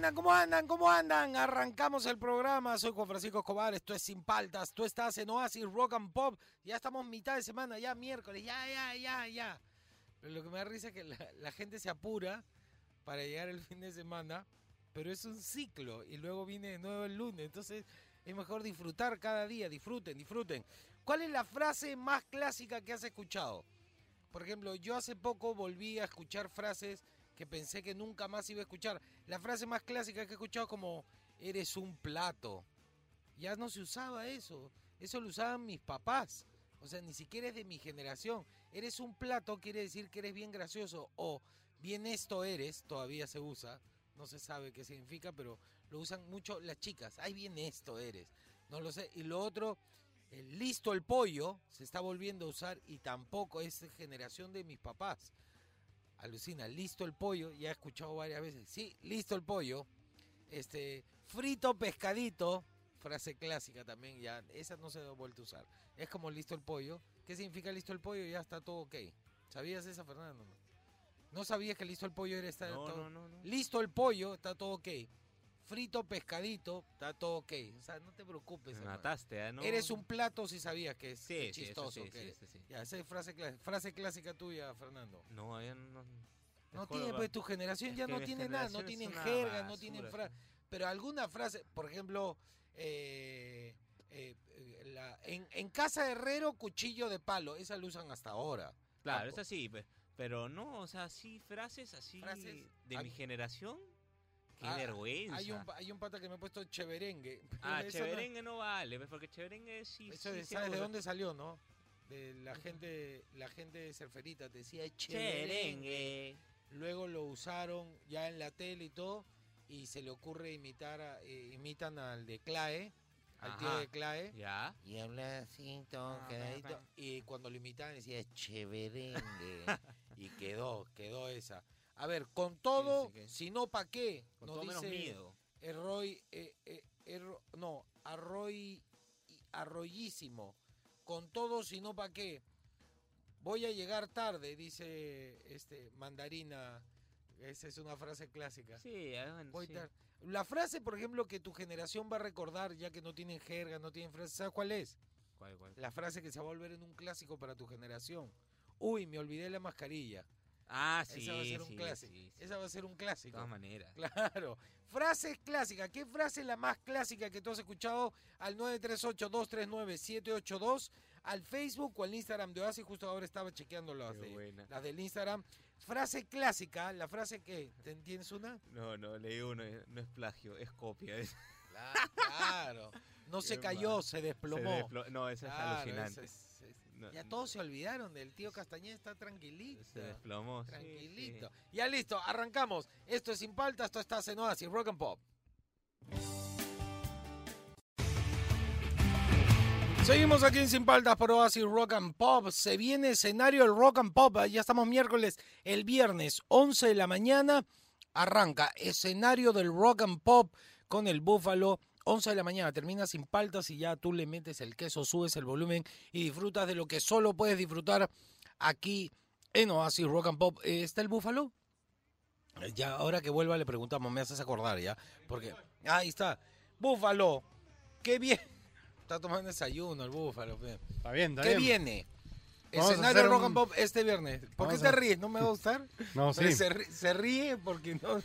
Andan? ¿Cómo andan? ¿Cómo andan? Arrancamos el programa. Soy Juan Francisco Escobar. Esto es Sin Paltas. Tú estás en Oasis Rock and Pop. Ya estamos mitad de semana, ya miércoles. Ya, ya, ya, ya. Pero lo que me da risa es que la, la gente se apura para llegar el fin de semana. Pero es un ciclo y luego viene de nuevo el lunes. Entonces es mejor disfrutar cada día. Disfruten, disfruten. ¿Cuál es la frase más clásica que has escuchado? Por ejemplo, yo hace poco volví a escuchar frases que pensé que nunca más iba a escuchar. La frase más clásica que he escuchado como eres un plato. Ya no se usaba eso. Eso lo usaban mis papás. O sea, ni siquiera es de mi generación. Eres un plato quiere decir que eres bien gracioso o bien esto eres, todavía se usa. No se sabe qué significa, pero lo usan mucho las chicas. Ay, bien esto eres. No lo sé. Y lo otro, listo el pollo se está volviendo a usar y tampoco es generación de mis papás. Alucina, listo el pollo, ya he escuchado varias veces. Sí, listo el pollo. Este, frito pescadito, frase clásica también, ya, esa no se ha vuelto a usar. Es como listo el pollo. ¿Qué significa listo el pollo? Ya está todo ok. ¿Sabías esa, Fernando? ¿No sabías que listo el pollo era No, todo? no, no, no. Listo el pollo, está todo ok. Frito pescadito, está todo ok. O sea, no te preocupes. Me hermano. mataste, ¿eh? No. Eres un plato si sabías que es Sí, que sí, eso chistoso. sí, que. Ya, esa es frase, clá- frase clásica tuya, Fernando. No, ya no. No tiene, pues tu generación ya no tiene nada, no tienen jerga, no tienen frase. Pero alguna frase, por ejemplo, eh, eh, eh, la- en, en casa de herrero, cuchillo de palo, esa lo usan hasta ahora. Claro, Campo. es así. Pero no, o sea, sí, frases así Frases, de ah, mi generación. Qué Ah, vergüenza. Hay un, hay un pata que me ha puesto cheverengue. Ah, no- cheverengue no, vale, pues, porque cheverengue sí. eso sí ¿Sabes de dónde salió, no? De la gente, la gente de Cerferita te decía cheverengue. Cheverengue. Luego lo usaron ya en la tele y todo, y se le ocurre imitar, a- eh, imitan al de Clae, al tío Ajá. de Clae. Ya. Y habla así, todo Ah. Y cuando lo imitaban decía cheverengue. y quedó, quedó esa. A ver, con todo, que- si no, ¿pa' qué? Con Nos todo menos dice miedo. Erroy, eh, eh, Erro- no, Arroy, Arroyísimo. Con todo, si no, ¿pa' qué? Voy a llegar tarde, dice este Mandarina. Esa es una frase clásica. Sí, ah, bueno, Voy sí. La frase, por ejemplo, que tu generación va a recordar, ya que no tienen jerga, no tienen frase, ¿sabes cuál es? ¿Cuál, cuál? La frase que se va a volver en un clásico para tu generación. Uy, me olvidé la mascarilla. Ah, sí. Esa va a ser un sí, clásico. sí, sí. Esa va a ser un De clásico. todas maneras. Claro. Frases clásicas. ¿Qué frase es la más clásica que tú has escuchado? Al 938-239-782, al Facebook o al Instagram de Oasis. Justo ahora estaba chequeando las, de- las del Instagram. Frase clásica, la frase que, ¿te entiendes una? No, no, leí uno, eh, no es plagio, es copia. es- Claro. No se cayó, se se desplomó. desplo- No, eso es alucinante. es- No, Ya todos se olvidaron del tío Castañeda, está tranquilito. Se desplomó. Tranquilito. sí. Ya listo, arrancamos. Esto es Sin Palta, esto está en Oasis, Rock and Pop. Seguimos aquí en Sin Paltas por Oasis Rock and Pop. Se viene escenario el Rock and Pop. Ya estamos miércoles, el viernes, 11 de la mañana. Arranca escenario del Rock and Pop con el Búfalo. 11 de la mañana, termina sin paltas y ya tú le metes el queso, subes el volumen y disfrutas de lo que solo puedes disfrutar aquí en Oasis Rock and Pop. Eh, ¿Está el Búfalo? Eh, Ya, ahora que vuelva le preguntamos, me haces acordar ya. Porque, ahí está. Búfalo, qué bien. Está tomando desayuno el Búfalo. Está bien, está ¿Qué bien. viene? Vamos Escenario Rock un- and Pop este viernes. ¿Por qué te ríes? ¿No me va a gustar? No, sí. se, se ríe porque no...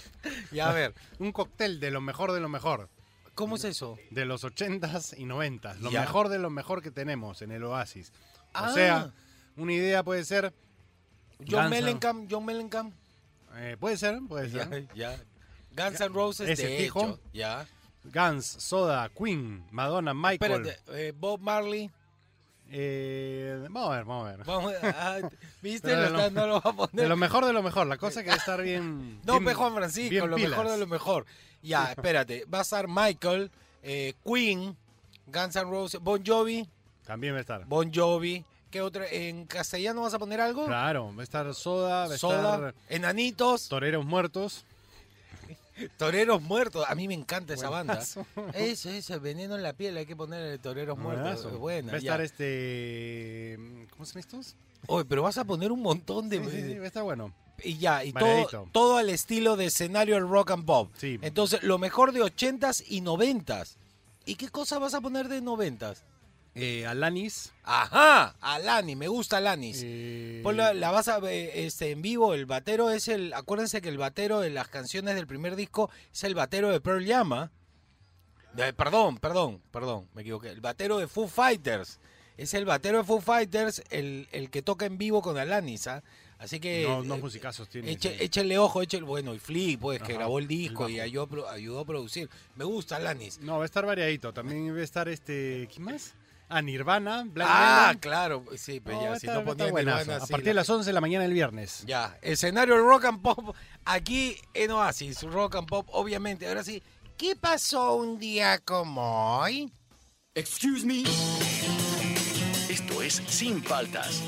ya, a ver, Un cóctel de lo mejor de lo mejor. ¿Cómo es eso? De los 80s y 90s. Lo Ya. mejor de lo mejor que tenemos en el Oasis. O Ah. sea, una idea puede ser. John Guns Mellencamp, John Mellencamp. eh, puede ser, puede Ya, ser. ya. Guns N' Roses, Ese de fijo. hecho. Ya. Guns, Soda, Queen, Madonna, Michael. Espérate, eh, Bob Marley. Eh, vamos a ver, vamos a ver. Vamos, ah, ¿Viste? Lo de está- no lo va a De poner. lo mejor de lo mejor, la cosa que debe estar bien. No, bien- Juan Francisco, bien lo mejor de lo mejor. Ya, espérate. Va a estar Michael, eh, Queen, Guns N' Roses, Bon Jovi, También va a estar. Bon Jovi. ¿Qué otra? ¿En castellano vas a poner algo? Claro, va a estar Soda, va a Soda, estar Enanitos, Toreros Muertos. Toreros Muertos. A mí me encanta esa banda. Eso, eso, veneno en la piel. Hay que ponerle Toreros Muertos. Buenazo. Es buena. Va a ya. estar este. ¿Cómo se llama estos? Oye, pero vas a poner un montón de... Sí, sí, sí, estar bueno. Y ya, y todo, todo al estilo de escenario del rock and pop. Sí. Entonces, lo mejor de 80s y 90s. ¿Y qué cosa vas a poner de 90s? Eh, Alanis. Ajá, Alani, me gusta Alanis. eh, Ponla- la vas a ver este, en vivo, el batero es el... Acuérdense que el batero de las canciones del primer disco es el batero de Pearl Jam. De- perdón, perdón, perdón, me equivoqué. El batero de Foo Fighters. Es el batero de Foo Fighters el, el que toca en vivo con Alanis. ¿ah? Así que... no, no eh, musicazos tiene. Eche- sí. échale ojo, échale, bueno, y Flea, pues, que grabó el el disco y ayudó, ayudó a producir. Me gusta Alanis. No, va a estar variadito. También va a estar este. ¿Quién más? Ah, Nirvana, Black Ah, Melon. claro, sí, va ya, a si no a estar ponían buenazo. Nirvana, A sí, partir la- de las 11 de la mañana del viernes. Ya, escenario rock and pop, aquí en Oasis, rock and pop, obviamente. Ahora sí, ¿qué pasó un día como hoy? Excuse me. Esto es Sin Paltas.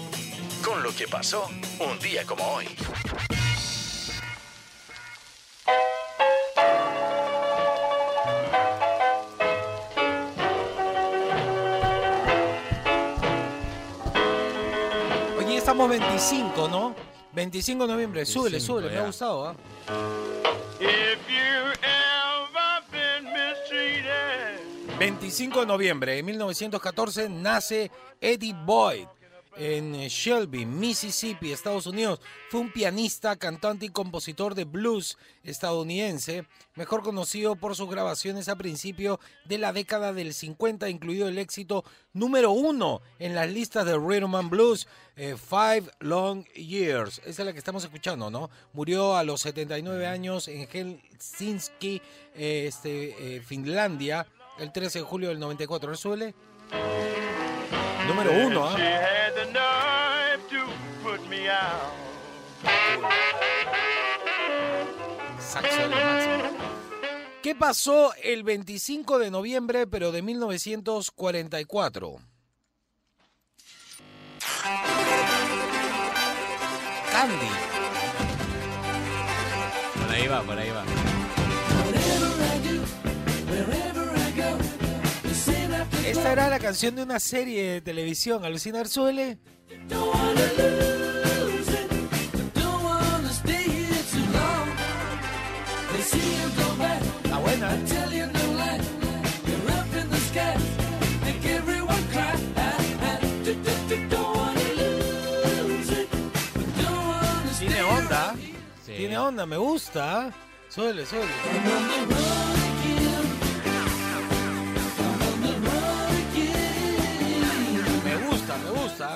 Con lo que pasó un día como hoy. Estamos 25, ¿no? 25 de noviembre, súbele, 25, súbele, me ha gustado, ¿ah? If you ever been mistreated. 25 de noviembre de 1914 nace Eddie Boyd en Shelby, Mississippi, Estados Unidos. Fue un pianista, cantante y compositor de blues estadounidense, mejor conocido por sus grabaciones a principios de la década del 50, incluido el éxito número uno en las listas de Rhythm and Blues, eh, Five Long Years. Esa es la que estamos escuchando, ¿no? Murió a los 79 años en Helsinki, eh, este, eh, Finlandia, el 13 de julio del 94. ¿Le suele? Número uno, ¿ah? She had the nerve to put me out. Saxo de lo máximo. ¿Qué pasó el 25 de noviembre, pero de 1944? Candy. Por ahí va, por ahí va. Esta era la canción de una serie de televisión, Alucina Arzuele. Está buena. ¿eh? Tiene onda. Sí. Tiene onda, me gusta. Suele, suele.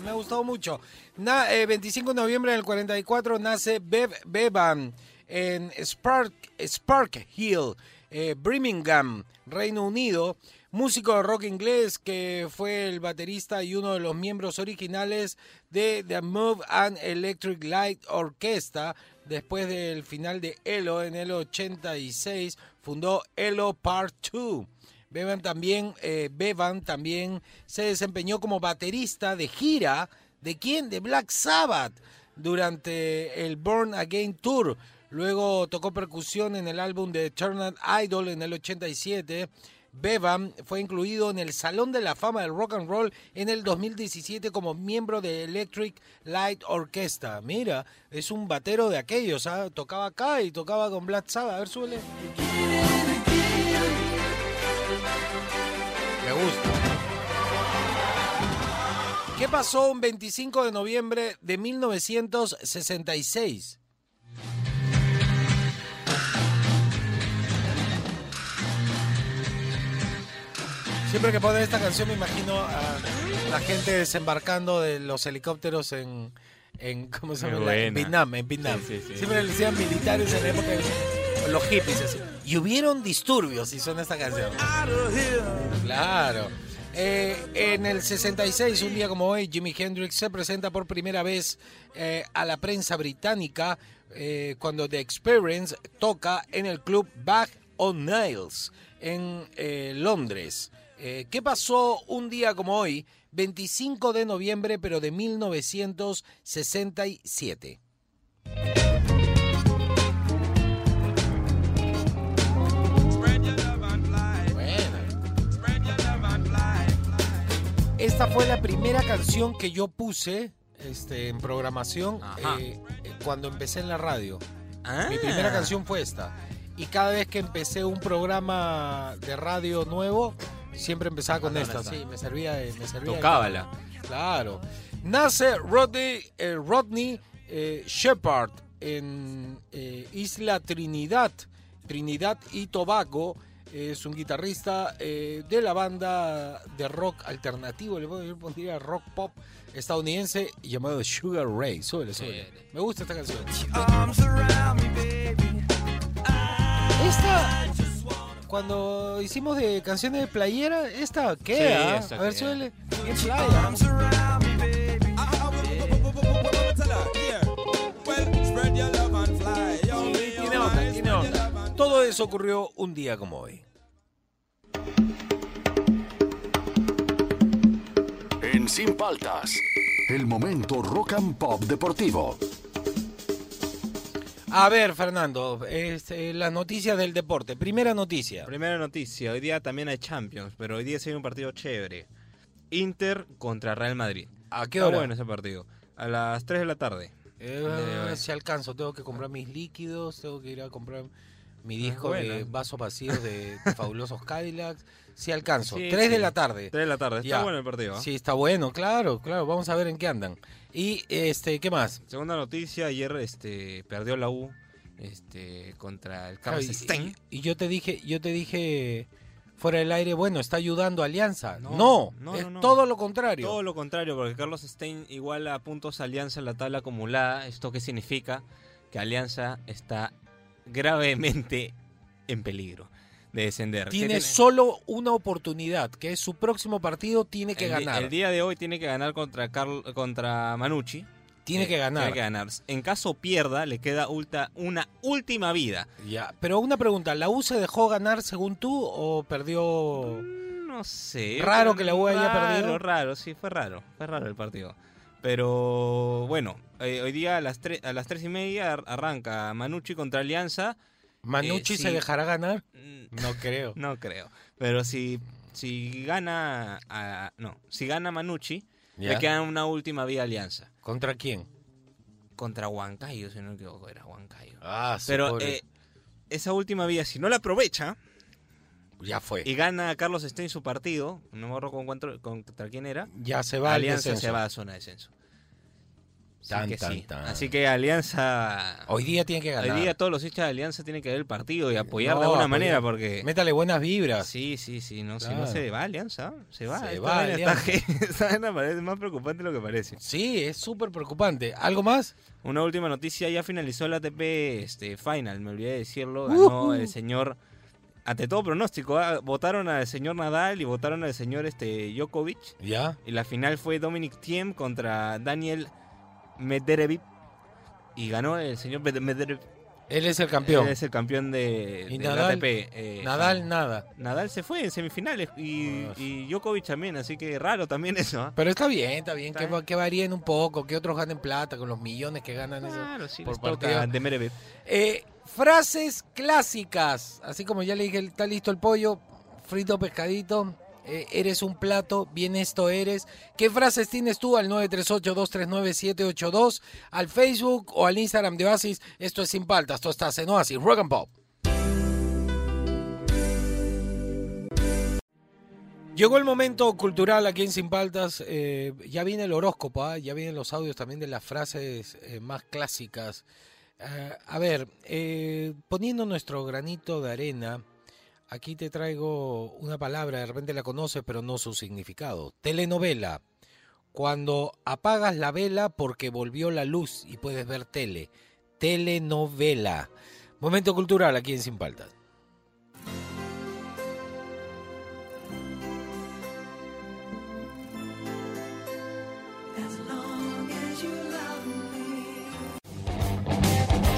Me ha gustado mucho. Na- eh, 25 de noviembre del 44 nace Bev Bevan en Spark, Spark Hill, eh, Birmingham, Reino Unido. Músico de rock inglés que fue el baterista y uno de los miembros originales de The Move and Electric Light Orchestra. Después del final de ELO en el 86, fundó ELO Part 2. Bevan también, eh, Bevan también se desempeñó como baterista de gira. ¿De quién? De Black Sabbath durante el Born Again Tour. Luego tocó percusión en el álbum de Eternal Idol en el 87. Bevan fue incluido en el Salón de la Fama del Rock and Roll en el 2017 como miembro de Electric Light Orchestra. Mira, es un batero de aquellos, ¿ah? tocaba acá y tocaba con Black Sabbath. A ver, suele. Me gusta. ¿Qué pasó un 25 de noviembre de 1966? Siempre que ponen esta canción me imagino a la gente desembarcando de los helicópteros en, en ¿cómo se llama? En. Vietnam, en Vietnam. Sí, sí, sí. Siempre le decían militares en la época de los hippies así. Y hubieron disturbios si suena esta canción. Claro. Eh, en el 66, un día como hoy, Jimi Hendrix se presenta por primera vez eh, a la prensa británica eh, cuando The Experience toca en el club Back on Nails en Londres. ¿Qué pasó un día como hoy, 25 de noviembre, pero de 1967? Esta fue la primera canción que yo puse este, en programación eh, eh, cuando empecé en la radio. Ah. Mi primera canción fue esta. Y cada vez que empecé un programa de radio nuevo, siempre empezaba con esta. esta. Sí, me servía de, me servía de Tocábala. Claro. Nace Rodney, eh, Rodney eh, Shepard en Isla Trinidad, Trinidad y Tobago. Es un guitarrista eh, de la banda de rock alternativo, le puedo- pondría rock pop estadounidense llamado Sugar Ray. Súbele, súbele. Me gusta esta canción. Esta, cuando hicimos de canciones de playera, esta queda. Sí, esta A ver, queda. súbele. Bien playa. Eso ocurrió un día como hoy. En Sin Paltas, el momento rock and pop deportivo. A ver, Fernando, este, las noticias del deporte. Primera noticia. Primera noticia, hoy día también hay Champions, pero hoy día se un partido chévere. Inter contra Real Madrid. ¿A qué Está hora? bueno ese partido. A las 3 de la tarde. Eh, Eh, si alcanzo, tengo que comprar mis líquidos, tengo que ir a comprar mi disco bueno. de vasos vacíos de, de fabulosos Cadillacs. Si alcanzo, Sí, 3 de sí. la tarde. 3 de la tarde. Está Ya. bueno el partido. ¿ah? Sí, está bueno, claro, claro. Vamos a ver en qué andan. Y, este, ¿qué más? Segunda noticia, ayer este perdió la U este contra el Carlos y, Stein. y- y yo te dije, yo te dije fuera del aire, bueno, está ayudando a Alianza. No, No, no, es no, todo lo contrario. Todo lo contrario, porque Carlos Stein iguala a puntos a Alianza en la tabla acumulada. ¿Esto qué significa? Que Alianza está gravemente en peligro de descender. ¿Qué tiene solo una oportunidad, que es su próximo partido, tiene que el, ganar. El día de hoy tiene que ganar contra Carl- contra Manucci. tiene Eh, que ganar. Tiene que ganar. En caso pierda, le queda ulta- una última vida. Ya, pero una pregunta, ¿la U se dejó ganar según tú o perdió? Mm, No sé. Raro que la U haya raro, perdido. Raro, sí, fue raro. Fue raro el partido. Pero bueno, eh, hoy día a las, a las tres y media ar- arranca Manucci contra Alianza. ¿Manucci Eh, se dejará ganar? Mm, No creo. No creo. Pero si, si gana. a- no, si gana Manucci, Ya. le queda una última vida a Alianza. ¿Contra quién? Contra Huancayo, si no me equivoco, era Huancayo. Ah, sí, Pero eh, esa última vía, si no la aprovecha ya fue. y gana Carlos Stein su partido, no me acuerdo con cuánto- contra quién era, Ya se va al Alianza se va a zona de descenso. Así Tan, que tan, sí. tan. Así que Alianza. Hoy día tiene que ganar. Hoy día todos los hinchas de Alianza tienen que ver el partido y apoyar No, de alguna manera porque. Métale buenas vibras. Sí, sí, sí, no, si no Claro. se va Alianza, se va. Se Esta va está Alianza. esta vaina parece más preocupante de lo que parece. Sí, es súper preocupante. ¿Algo más? Una última noticia, ya finalizó el ATP este, Final, me olvidé de decirlo, ganó Ujú. el señor, ante todo pronóstico, ah, votaron al señor Nadal y votaron al señor este, Djokovic, Ya. y la final fue Dominic Thiem contra Daniel Medvedev, y ganó el señor Med- Medvedev, Él es el campeón. él es el campeón de, Y del Nadal- ATP. eh, Nadal, nada. Nadal se fue en semifinales y, Ah. y Djokovic también, así que raro también eso. ¿ah? Pero está bien, está bien. Está que, bien. que varíen un poco, que otros ganen plata con los millones que ganan eso. Claro, sí, por partido. de Medvedev. Eh, frases clásicas. Así como ya le dije, está listo el pollo, frito pescadito. Eh, eres un plato, bien esto eres. ¿Qué frases tienes tú al 938-239-782? Al Facebook o al Instagram de Oasis. Esto es Sin Paltas, tú estás en Oasis, Rock and Pop. Llegó el momento cultural aquí en Sin Paltas. eh, ya viene el horóscopo, ¿ah? ya vienen los audios también de las frases eh, más clásicas. A ver, poniendo nuestro granito de arena, aquí te traigo una palabra, de repente la conoces, pero no su significado. Telenovela. Cuando apagas la vela porque volvió la luz y puedes ver tele. Telenovela. Momento cultural aquí en Sin Paltas.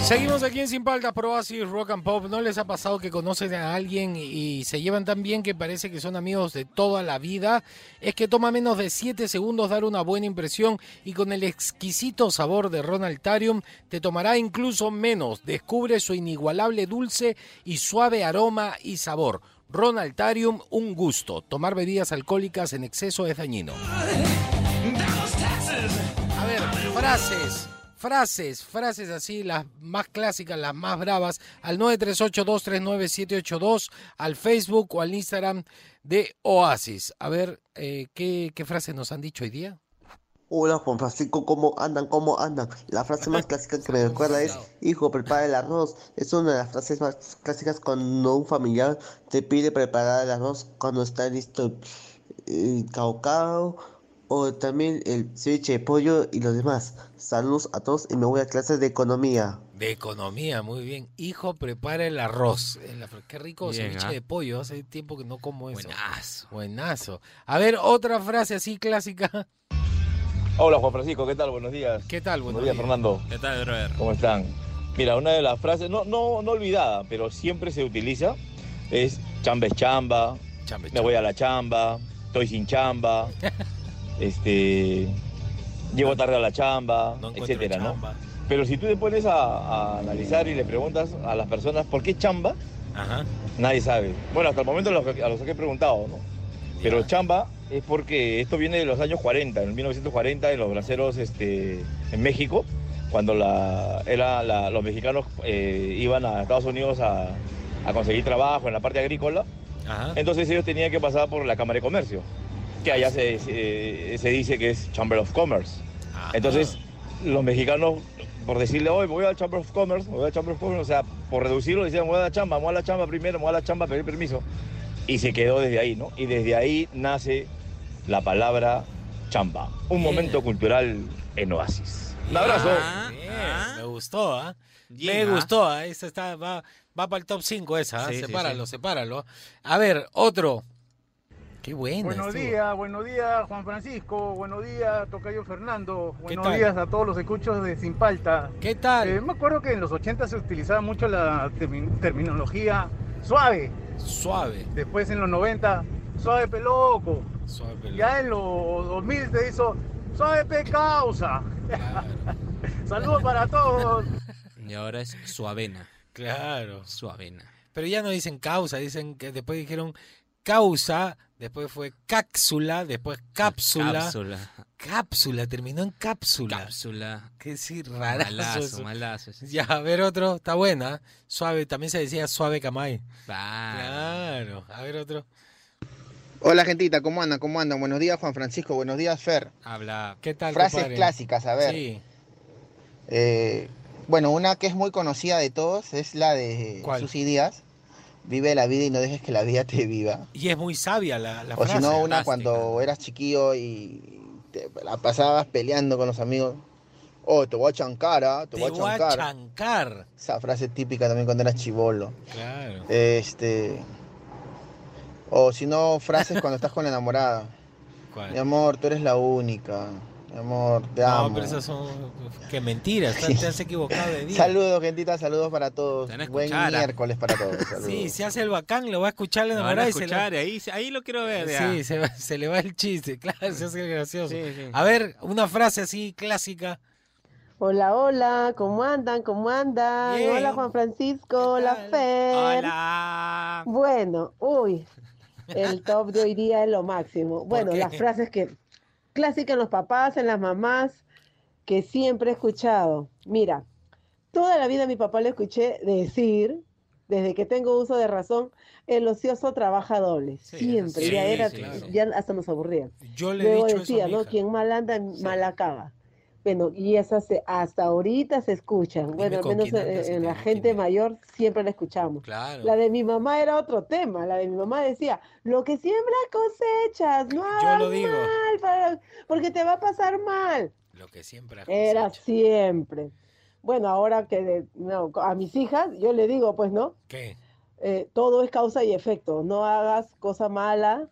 Seguimos aquí en Sin Paltas Pro Rock and Pop. ¿No les ha pasado que conocen a alguien y se llevan tan bien que parece que son amigos de toda la vida? Es que toma menos de 7 segundos dar una buena impresión y con el exquisito sabor de Ronaltarium te tomará incluso menos. Descubre su inigualable dulce y suave aroma y sabor. Ronaltarium, un gusto. Tomar bebidas alcohólicas en exceso es dañino. A ver, frases. Frases, frases así, las más clásicas, las más bravas, al 938-239-782, al Facebook o al Instagram de Oasis. A ver, eh, ¿qué, ¿qué frases nos han dicho hoy día? Hola Juan Francisco, ¿cómo andan? ¿Cómo andan? La frase más clásica que me recuerda es, hijo, prepara el arroz. Es una de las frases más clásicas cuando un familiar te pide preparar el arroz cuando está listo el caucao o también el ceviche de pollo y los demás. Saludos a todos y me voy a clases de economía. De economía, muy bien. Hijo, prepara el arroz. El Qué rico Bien, ceviche ¿ah? de pollo. Hace tiempo que no como eso. Buenazo. Buenazo. A ver, otra frase así clásica. Hola Juan Francisco, ¿qué tal? Buenos días. ¿Qué tal? Buenos Buenos días, días. Fernando. ¿Qué tal, brother? ¿Cómo están? Mira, una de las frases, no, no, no olvidada, pero siempre se utiliza, es chamba es chamba, Chambe, me voy a la chamba, estoy sin chamba, este, llego tarde a la chamba, No etcétera, ¿no? Pero si tú te pones a, a analizar y le preguntas a las personas por qué chamba, Ajá. nadie sabe. Bueno, hasta el momento a los, que- a los que he preguntado, ¿no? Pero chamba es porque esto viene de los años 40, en 1940, en los braceros este, en México, cuando la, era la- los mexicanos eh, iban a Estados Unidos a, a conseguir trabajo en la parte agrícola. Ajá. Entonces ellos tenían que pasar por la Cámara de Comercio, que allá se, se- se dice que es Chamber of Commerce. Ajá. Entonces los mexicanos, por decirle, hoy voy al Chamber of Commerce, voy al Chamber of Commerce, o sea, por reducirlo, decían, voy a la chamba, voy a la chamba primero, voy a la chamba, pedir permiso. Y se quedó desde ahí, ¿no? Y desde ahí nace la palabra chamba. Un Bien. momento cultural en Oasis. Un abrazo. Ah, ah. Me gustó, ¿ah? Bien, Me ¿ah? gustó, ¿ah? Esa está, va, va para el top 5 esa, ¿ah? Sí, sí, sepáralo, sí. sepáralo. A ver, otro. Qué bueno. Buenos días, buenos días Juan Francisco, buenos días Tocayo Fernando, buenos días a todos los escuchos de Sin Palta. ¿Qué tal? Eh, me acuerdo que en los 80 se utilizaba mucho la termi- terminología suave, Suave. después en los 90 suave peloco, Suave. pelón. ya en los 2000 se hizo suave pe causa. Claro. Saludos para todos. Y ahora es suavena. claro. Suavena. Pero ya no dicen causa, dicen que después dijeron causa, después fue cápsula, después cápsula. Cápsula. Cápsula, terminó en cápsula. Cápsula. Qué sí, rarazo Malazo, eso. malazo. Ya, a ver otro, está buena. Suave, también se decía suave camay. Claro. Claro, a ver otro. Hola gentita, ¿cómo andan? ¿Cómo andan? Buenos días Juan Francisco, buenos días Fer. Habla. ¿Qué tal? Frases compadre? clásicas, a ver. Sí, Eh, bueno, una que es muy conocida de todos es la de ¿Cuál? Susy Díaz. Vive la vida y no dejes que la vida te viva. y es muy sabia la, la o si frase. no, una fantástica. cuando eras chiquillo y te la pasabas peleando con los amigos. Oh, te voy a chancar, ¿ah? Te, Te voy a voy a chancar. chancar. Esa frase típica también cuando eras chivolo. Claro. Este. O si no, frases cuando estás con la enamorada. ¿Cuál? Mi amor, tú eres la única. Mi amor, te amo. No, pero esas son. Qué mentiras, te, te has equivocado de día. Saludos, gentita, saludos para todos. Buen miércoles para todos. Saludos. Sí, se hace el bacán, lo va a escuchar la Lo se le- escuchar, y ahí, ahí lo quiero ver. ya. Sí, se, va- se le va el chiste, claro, se hace el gracioso. Sí, sí. A ver, una frase así clásica. Hola, hola, ¿cómo andan? ¿Cómo andan? Bien. Hola Juan Francisco, hola? Fer. Hola. Bueno, uy, el top de hoy día es lo máximo. Bueno, las frases que clásicas en los papás, en las mamás, que siempre he escuchado. Mira, toda la vida a mi papá le escuché decir, desde que tengo uso de razón, el ocioso trabaja doble. Sí, siempre, sí, ya era, sí, claro. ya hasta nos aburrían. Yo le he Luego dicho decía, eso a mi ¿no? Quien mal anda, Sí. mal acaba. Bueno, y esas se- hasta ahorita se escuchan. Bueno, al menos en, andas y en la gente mayor siempre la escuchamos. Claro. La de mi mamá era otro tema. La de mi mamá decía, lo que siembras cosechas, no Yo hagas lo digo. mal, para- porque te va a pasar mal. Lo que siempre Era siempre. Bueno, ahora que de- no, a mis hijas, yo le digo, pues, ¿no? ¿Qué? Eh, todo es causa y efecto. No hagas cosa mala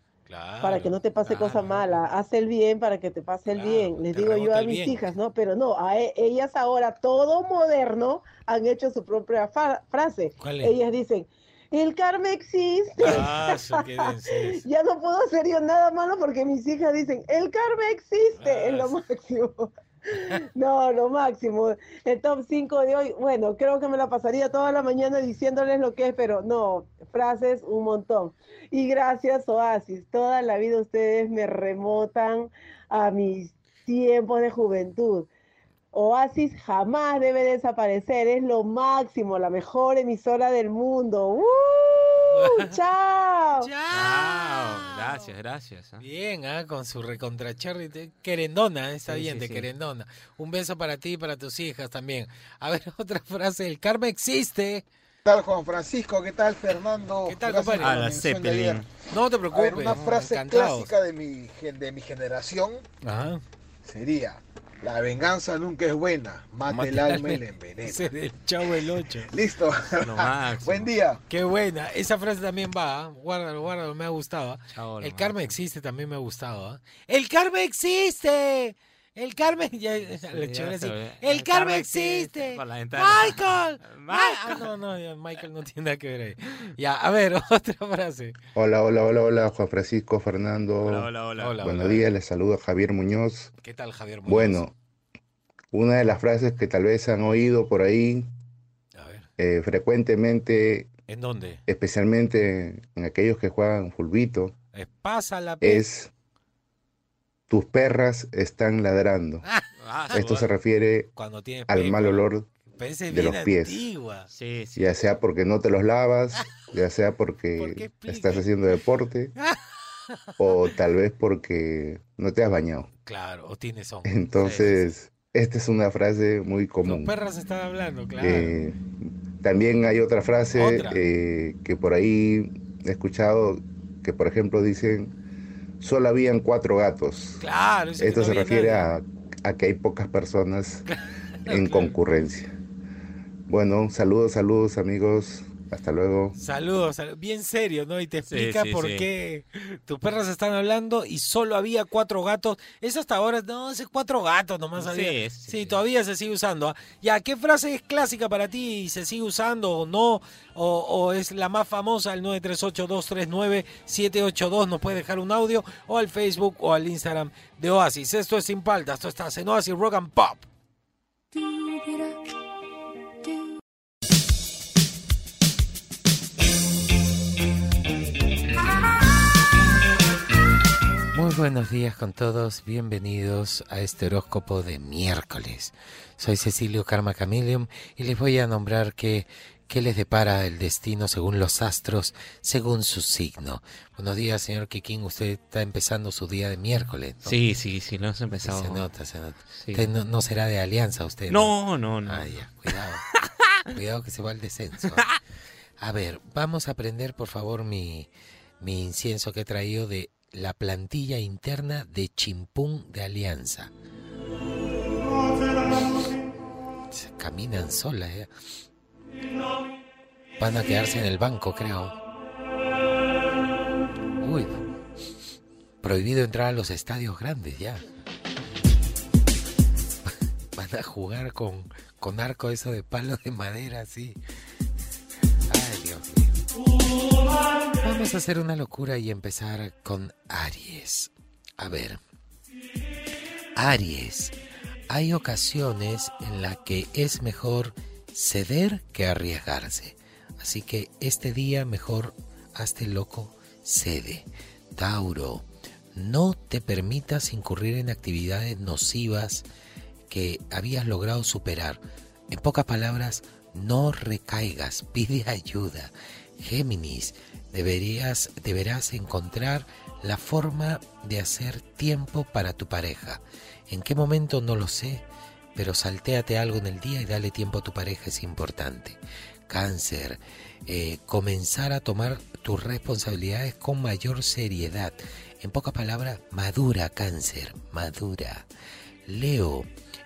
para que no te pase cosa mala. Haz el bien para que te pase el bien. Les te digo yo a mis bien. hijas, ¿no? Pero no, a e- ellas ahora, todo moderno, han hecho su propia frase. ¿Cuál es? Ellas dicen, el karma existe. Ah, ya no puedo hacer yo nada malo porque mis hijas dicen, el karma existe, es lo máximo. No, lo máximo. El top 5 de hoy, bueno, creo que me la pasaría toda la mañana diciéndoles lo que es, pero no, frases un montón. Y gracias, Oasis. Toda la vida ustedes me remotan a mis tiempos de juventud. Oasis jamás debe desaparecer, es lo máximo, la mejor emisora del mundo. ¡Uh! ¡Chao! Wow, gracias, gracias. ¿ah? Bien, ah, con su recontra cherry. te- Querendona, está Sí, bien, sí, de sí. querendona. Un beso para ti y para tus hijas también. A ver, otra frase. El karma existe. ¿Qué tal Juan Francisco? ¿Qué tal Fernando? ¿Qué tal, compadre? A la Zeppelin. No te A ver, preocupes. una frase encantados. clásica de mi, de mi generación Ajá. sería, la venganza nunca es buena, mate el alma y la envenena. Ese del Chavo el 8. Listo. Buen día. Qué buena. Esa frase también va. ¿ah? Guárdalo, guárdalo. Me ha gustado. ¿ah? El karma existe también me ha gustado. ¿ah? ¡El karma existe! El karma. Ya, chévere así. El karma existe. existe. ¡Michael! Michael. Ah, no, no, ya, Michael no tiene nada que ver ahí. Ya, a ver, otra frase. Hola, hola, hola, hola, Juan Francisco, Fernando. Hola, hola, hola. Hola, Buenos hola. días, les saluda Javier Muñoz. ¿Qué tal, Javier? Muñoz? Bueno, una de las frases que tal vez han oído por ahí A ver, eh, frecuentemente, ¿en dónde? especialmente en aquellos que juegan fulbito, Eh, Pasa la es tus perras están ladrando. Ah, Esto se refiere Cuando al peco. mal olor de los pies. antigua. Sí, sí. ya sea porque no te los lavas, ya sea ¿Por qué porque estás haciendo deporte o tal vez porque no te has bañado. Claro, o tiene son. Entonces, esta es una frase muy Los común. perras están hablando, claro. Eh, también hay otra frase Otra. eh, que por ahí he escuchado que, por ejemplo, dicen, solo habían cuatro gatos. Claro, Esto no se refiere a, a que hay pocas personas en concurrencia. Bueno, saludos, saludos amigos. Hasta luego. Saludos, sal- bien serio, ¿no? Y te explica sí, por sí. qué tus perras están hablando y solo había cuatro gatos. Eso hasta ahora, no, ese cuatro gatos nomás Sí, había. sí, Sí, todavía se sigue usando. ¿ah? Ya, ¿qué frase es clásica para ti y se sigue usando o no? O, o es la más famosa, el 938-239-782. Nos puede dejar un audio o al Facebook o al Instagram de Oasis. Esto es Sin Paltas, esto está en Oasis Rock and Pop. Buenos días con todos, bienvenidos a este horóscopo de miércoles. Soy Cecilio Karma Chameleon y les voy a nombrar que qué les depara el destino según los astros, según su signo. Buenos días, señor Kikín, usted está empezando su día de miércoles. ¿no? Sí, sí, sí, hemos Sí, empezado. se nota, se nota. Sí. Usted no, no será de alianza usted. No, no, no. Ah, ya, cuidado. cuidado que se va al descenso. A ver, vamos a aprender por favor mi, mi incienso que he traído de la plantilla interna de Chimpún de Alianza. Caminan solas, ¿eh? Van a quedarse en el banco, creo. Uy, prohibido entrar a los estadios grandes ya. Van a jugar con, con arco eso de palo de madera así. Vamos a hacer una locura y empezar con Aries. A ver. Aries. Hay ocasiones en las que es mejor ceder que arriesgarse. Así que este día mejor hazte loco, cede. Tauro. No te permitas incurrir en actividades nocivas que habías logrado superar. En pocas palabras, no recaigas, pide ayuda. Géminis, deberías, deberás encontrar la forma de hacer tiempo para tu pareja. ¿En qué momento? No lo sé, pero saltéate algo en el día y dale tiempo a tu pareja es importante. Cáncer, eh, comenzar a tomar tus responsabilidades con mayor seriedad. En pocas palabras, madura cáncer, madura. Leo,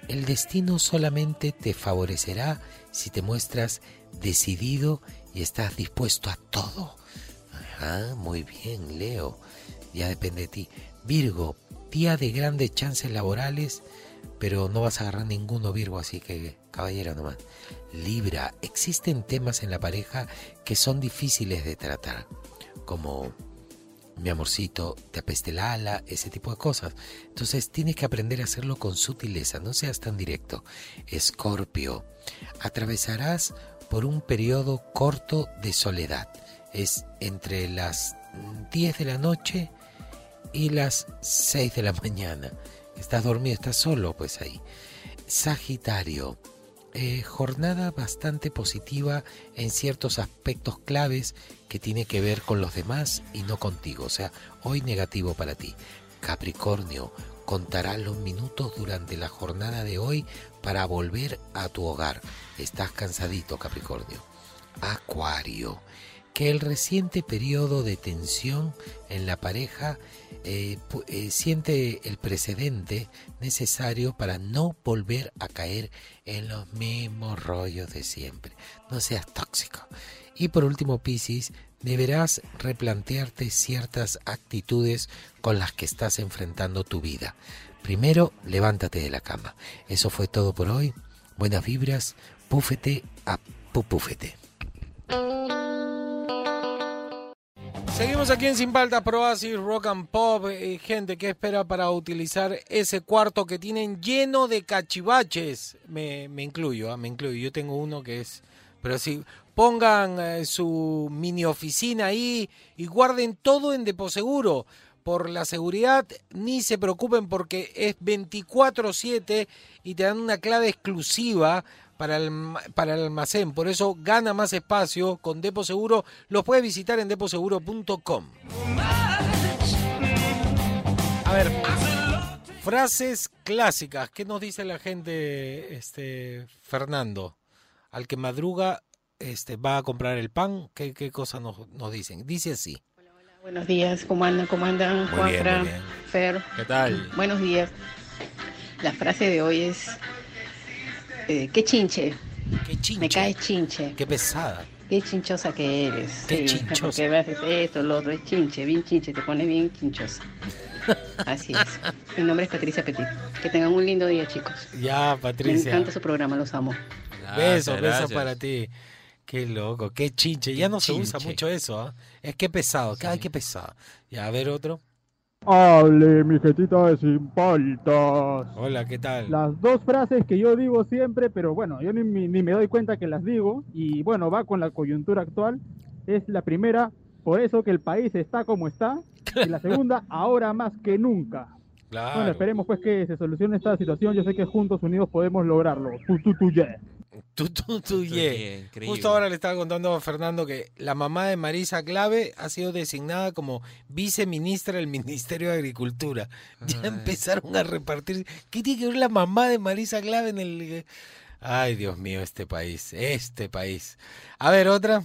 el destino solamente te favorecerá si te muestras decidido y estás dispuesto a todo. Ajá, muy bien, Leo. ya depende de ti. Virgo, día de grandes chances laborales, pero no vas a agarrar ninguno Virgo, así que caballero nomás. Libra, existen temas en la pareja que son difíciles de tratar, como mi amorcito, te apeste el ala, ese tipo de cosas. Entonces tienes que aprender a hacerlo con sutileza, no seas tan directo. Escorpio, atravesarás por un periodo corto de soledad. Es entre las 10 de la noche y las 6 de la mañana. Estás dormido, estás solo, pues ahí. Sagitario, eh, jornada bastante positiva en ciertos aspectos claves que tiene que ver con los demás y no contigo. O sea, hoy negativo para ti. Capricornio, contarás los minutos durante la jornada de hoy para volver a tu hogar. Estás cansadito, Capricornio. Acuario, que el reciente periodo de tensión en la pareja eh, eh, siente el precedente necesario para no volver a caer en los mismos rollos de siempre. No seas tóxico. Y por último, Piscis, deberás replantearte ciertas actitudes con las que estás enfrentando tu vida. Primero, levántate de la cama. Eso fue todo por hoy. Buenas vibras, púfete a pupúfete. Seguimos aquí en Sin Paltas Pro Oasis Rock and Pop. eh, gente que espera para utilizar ese cuarto que tienen lleno de cachivaches. Me, me incluyo, ah, me incluyo. Yo tengo uno que es. Pero sí, pongan eh, su mini oficina ahí y guarden todo en Deposeguro. Por la seguridad, ni se preocupen porque es 24-7 y te dan una clave exclusiva para el, para el almacén. Por eso gana más espacio con Depo Seguro. Los puedes visitar en deposeguro.com. A ver, frases clásicas. ¿Qué nos dice la gente, este Fernando? Al que madruga este, va a comprar el pan. ¿Qué, qué cosas nos, nos dicen? Dice así. Buenos días, ¿cómo andan? ¿Cómo andan? Muy bien, Juanfra, muy bien. Fer. ¿Qué tal? Buenos días. La frase de hoy es, eh, qué chinche. Qué chinche. Me caes chinche. Qué pesada. Qué chinchosa que eres. Qué Sí, chinchosa. Porque haces esto, lo otro, es chinche, bien chinche, te pone bien chinchosa. Así es. Mi nombre es Patricia Petit. Que tengan un lindo día, chicos. Ya, Me Patricia. encanta su programa, los amo. Besos, besos gracias. para ti. Qué loco, qué chinche. Ya no se usa mucho eso, ¿ah? Es que pesado, ay, qué pesado. Ya, a ver otro. Hable, mi jetita de sin paltas. Hola, ¿qué tal? Las dos frases que yo digo siempre, pero bueno, yo ni, me- ni me doy cuenta que las digo, y bueno, va con la coyuntura actual, es la primera, por eso que el país está como está, y la segunda, ahora más que nunca. Claro. Bueno, esperemos pues que se solucione esta situación, yo sé que juntos unidos podemos lograrlo. Tu, tu, tu, yeah. Tú, tú, tú, yeah. increíble. Justo ahora le estaba contando a Fernando que la mamá de Marisa Clave ha sido designada como viceministra del Ministerio de Agricultura. Ya Ay. empezaron a repartir. ¿Qué tiene que ver la mamá de Marisa Clave en el... Ay, Dios mío, este país, este país. A ver, otra.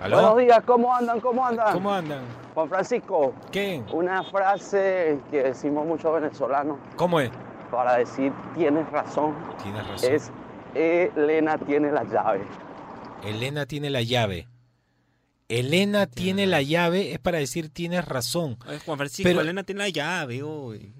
¿Aló? Buenos días, ¿cómo andan? ¿Cómo andan? ¿Cómo andan? Juan Francisco. ¿Qué? Una frase que decimos muchos venezolanos ¿Cómo es? Para decir tienes razón. Tienes razón. Es Elena tiene la llave. Elena tiene la llave. Elena tiene la llave es para decir tienes razón. Ay, Juan Francisco, Pero- Elena tiene la llave hoy.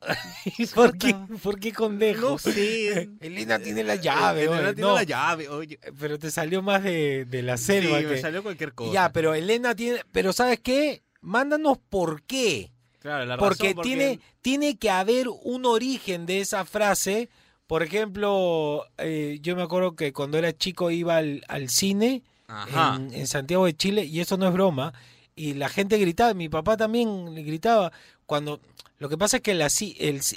¿Por qué, ¿Por qué con dejo? No sé. Elena tiene la llave. Elena oye, tiene no. la llave, oye. Pero te salió más de, de la selva. Sí, me salió cualquier cosa. Ya, pero Elena tiene... Pero ¿sabes qué? Mándanos por qué. Claro, la porque, tiene, tiene que haber un origen de esa frase. Por ejemplo, eh, yo me acuerdo que cuando era chico iba al, al cine en, en Santiago de Chile, y eso no es broma, y la gente gritaba, mi papá también gritaba, cuando... Lo que pasa es que el-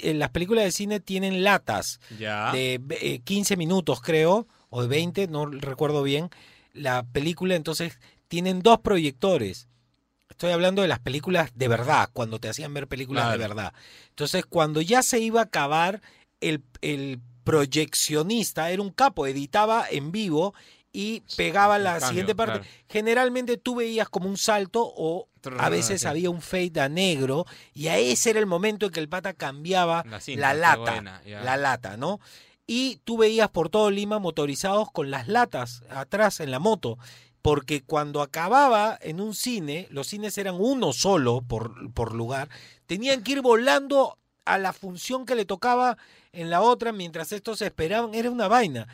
el- las películas de cine tienen latas Ya. de eh, 15 minutos, creo, o de 20, no recuerdo bien, la película, entonces tienen dos proyectores. Estoy hablando de las películas de verdad, cuando te hacían ver películas de verdad. Entonces, cuando ya se iba a acabar, el, el proyeccionista era un capo, editaba en vivo y pegaba la cambio, siguiente parte. claro. Generalmente tú veías como un salto o a veces había un fade a negro y a ese era el momento en que el pata cambiaba La cinta, lata, buena, la lata, ¿no? Y tú veías por todo Lima motorizados con las latas atrás en la moto. Porque cuando acababa en un cine, los cines eran uno solo por, por lugar, tenían que ir volando a la función que le tocaba en la otra mientras estos esperaban, era una vaina.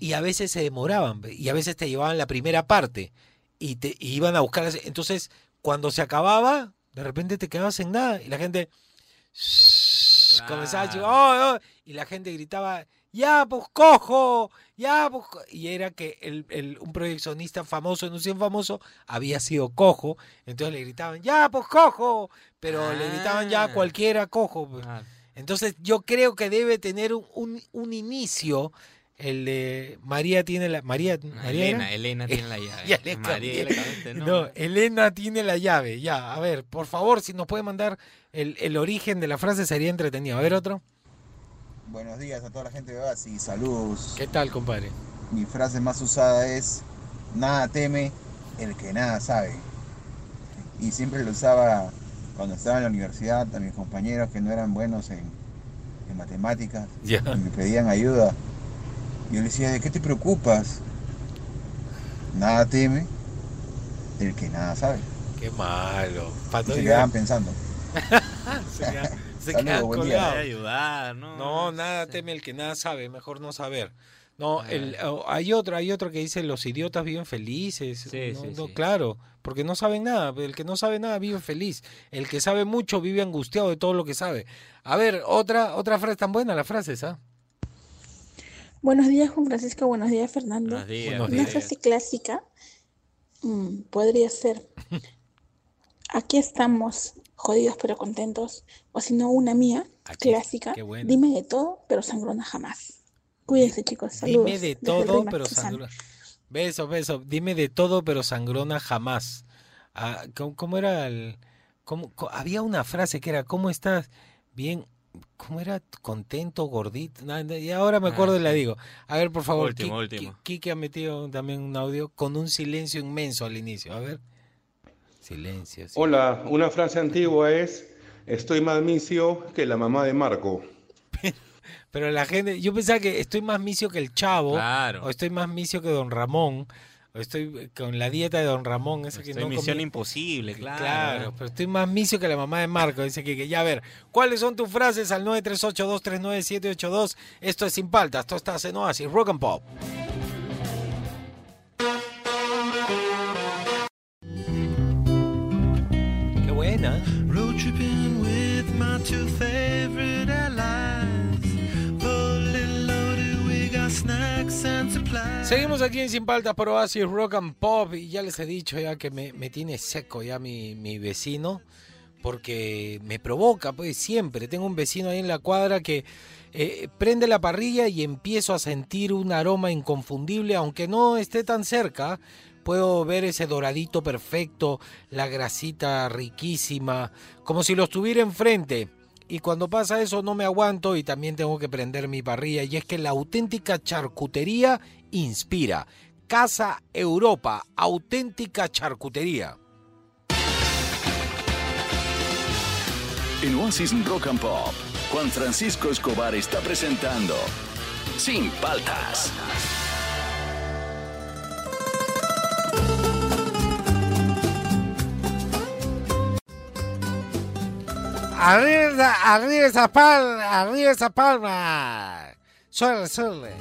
Y a veces se demoraban, y a veces te llevaban la primera parte y te y iban a buscar. Entonces, cuando se acababa, de repente te quedabas en nada y la gente comenzaba a decir, "Oh, oh", y la gente gritaba, ya, pues cojo, ya, pues co-". Y era que el, el- un proyeccionista famoso en un cine famoso había sido cojo, entonces le gritaban, ya, pues cojo, pero le gritaban ya Ah. cualquiera cojo. pues. Entonces yo creo que debe tener un, un, un inicio. El de María tiene la. María, María Elena? Elena tiene la llave. Ya le María no. no. Elena tiene la llave. Ya, a ver, por favor, si nos puede mandar el, el origen de la frase, sería entretenido. A ver, otro. Buenos días a toda la gente de Basi, saludos. ¿Qué tal, compadre? Mi frase más usada es, nada teme el que nada sabe. Y siempre lo usaba cuando estaba en la universidad a mis compañeros que no eran buenos en, en matemáticas y me pedían ayuda. Yo les decía, ¿de qué te preocupas? Nada teme el que nada sabe. Qué malo. Y se quedaban pensando. se queda- se buen día. ayudar, ¿no? No, nada teme el que nada sabe, mejor no saber. No, Ah. el, oh, hay otro, hay otro que dice los idiotas viven felices. Sí, no, sí, no, sí. claro, porque no saben nada. El que no sabe nada vive feliz. El que sabe mucho vive angustiado de todo lo que sabe. A ver, otra, otra frase tan buena, la frase esa. Buenos días, Juan Francisco. Buenos días, Fernando. Buenos días. Una Buenos días. frase clásica mm, podría ser: Aquí estamos, jodidos pero contentos. O si no, una mía, clásica. qué buena. Dime de todo, pero sangrona jamás. Cuídense, chicos. Saludos. Dime de todo, pero sangrona. Beso, beso. Dime de todo, pero sangrona jamás. Ah, ¿cómo, cómo era el.? cómo- co- había una frase que era: ¿Cómo estás? Bien. ¿Cómo era? ¿Contento, gordito? Y ahora me Ah, acuerdo y la digo. A ver, por favor. Último, Ki- último. Ki- Kike ha metido también un audio con un silencio inmenso al inicio. A ver. Silencio. sí. Hola, una frase antigua es, estoy más misio que la mamá de Marco. Pero la gente, yo pensaba que estoy más misio que el chavo, Claro. o estoy más misio que Don Ramón, o estoy con la dieta de Don Ramón, esa que Estoy no misión comí. imposible, claro. Claro, pero estoy más misio que la mamá de Marco, dice que ya a ver, ¿cuáles son tus frases al 938239782? Esto es Sin Paltas, esto está en Oasis, Rock and Pop. With my two favorite allies. Seguimos aquí en Sin Paltas por Oasis Rock and Pop y ya les he dicho ya que me, me tiene seco ya mi, mi vecino porque me provoca pues siempre. Tengo un vecino ahí en la cuadra que eh, prende la parrilla y empiezo a sentir un aroma inconfundible aunque no esté tan cerca. Puedo ver ese doradito perfecto, la grasita riquísima, como si lo estuviera enfrente. Y cuando pasa eso no me aguanto y también tengo que prender mi parrilla. Y es que la auténtica charcutería inspira. Casa Europa, auténtica charcutería. En Oasis Rock and Pop, Juan Francisco Escobar está presentando Sin Paltas. Arriba, arriba esa palma, arriba esa palma. Suele, suele.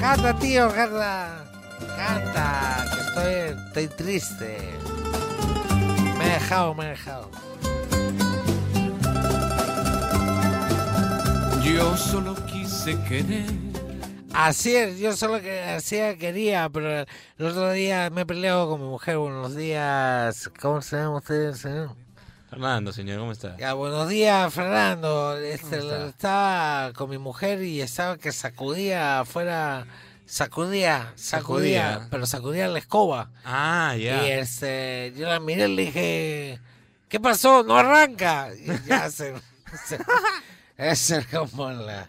Canta, tío, canta. Canta, que estoy, estoy triste. Me he dejado, me he dejado. Yo solo quise querer. Así es, yo solo que hacía quería, pero el otro día me he peleado con mi mujer. Buenos días, ¿cómo se llama usted, señor? Fernando, señor, ¿cómo está? Ya, buenos días, Fernando. Este, está? estaba con mi mujer y estaba que sacudía afuera, sacudía, sacudía, Sacudía. pero sacudía la escoba. Ah, ya. Y este, yo la miré y le dije, ¿qué pasó? No arranca. Y ya se, se- es como la,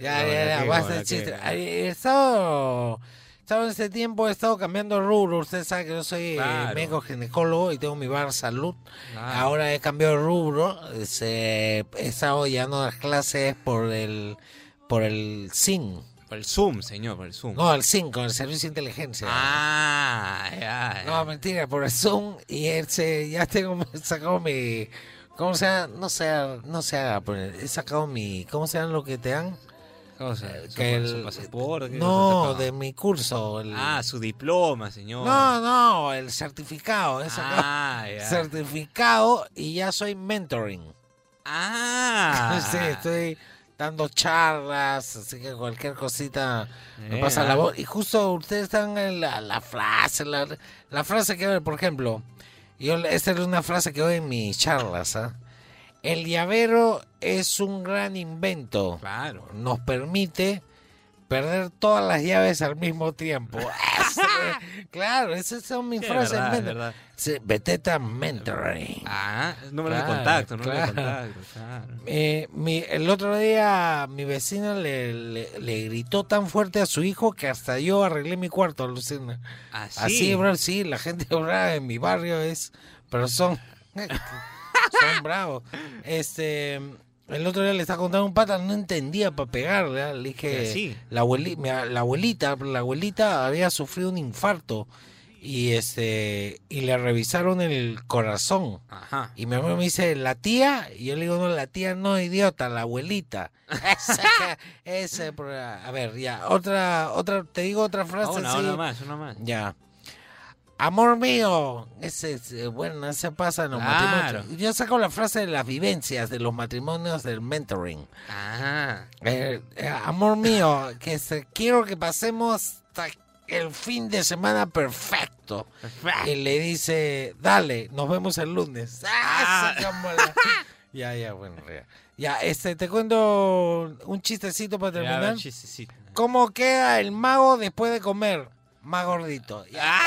ya, No, ya, ya, que, basta de chiste. que. He estado, he estado en este tiempo, he estado cambiando de rubro. Usted sabe que yo soy eh, Claro. médico ginecólogo y tengo mi bar salud. Claro. Ahora he cambiado de rubro. he estado llevando las clases por el, por el SIN. Por el Zoom, señor, por el Zoom. No, el 5, el servicio de inteligencia. Ah, ya, ya. No, mentira, por el Zoom y él se, ya tengo sacado mi, ¿cómo se llama? No sé, no se haga, he sacado mi, ¿cómo se llama lo que te dan? ¿Cómo se llama? Que ¿Su- el- su pasaporte? ¿Qué No, cosa de mi curso. el- Ah, su diploma, señor. No, no, el certificado. sacado Ah, ya. Certificado y ya soy mentoring. Ah. sí, estoy dando charlas, así que cualquier cosita me Eh, pasa ah. la voz. Y justo ustedes están en la, la frase, la, la frase que, por ejemplo, yo esta es una frase que doy en mis charlas, ¿ah? El llavero es un gran invento. Claro. Nos permite perder todas las llaves al mismo tiempo. Claro, esas son mis Sí, frases. verdad, es mentor. verdad. Sí, Beteta Mentoring. Ah, número de contacto, número de contacto, claro. Eh, mi- el otro día mi vecina le, le- le gritó tan fuerte a su hijo que hasta yo arreglé mi cuarto, Lucina. ¿Ah, sí? Así, bro, sí, la gente brava en mi barrio es, pero son, son bravos. Este, el otro día le estaba contando un pata, no entendía para pegarle, le dije, Sí. la, abueli- mi- la abuelita, la abuelita había sufrido un infarto y este y le revisaron el corazón. Ajá. Y mi mamá me dice, ¿la tía? Y yo le digo, no, la tía no, idiota, la abuelita. Ese, a ver, ya, otra, otra, te digo otra frase. Una, así. una más, una más. Ya. Amor mío, ese, es, eh, bueno, ese pasa en los Claro. matrimonios. Yo saco la frase de las vivencias de los matrimonios del mentoring. Ah. Eh, eh, amor mío, que se, quiero que pasemos el fin de semana perfecto. Y le dice, dale, nos vemos el lunes. Ah, la- ya, ya, bueno, ya. Ya, este, te cuento un chistecito para Ya, ver, terminar. chistecito. ¿Cómo queda el mago después de comer? Más gordito. Ya,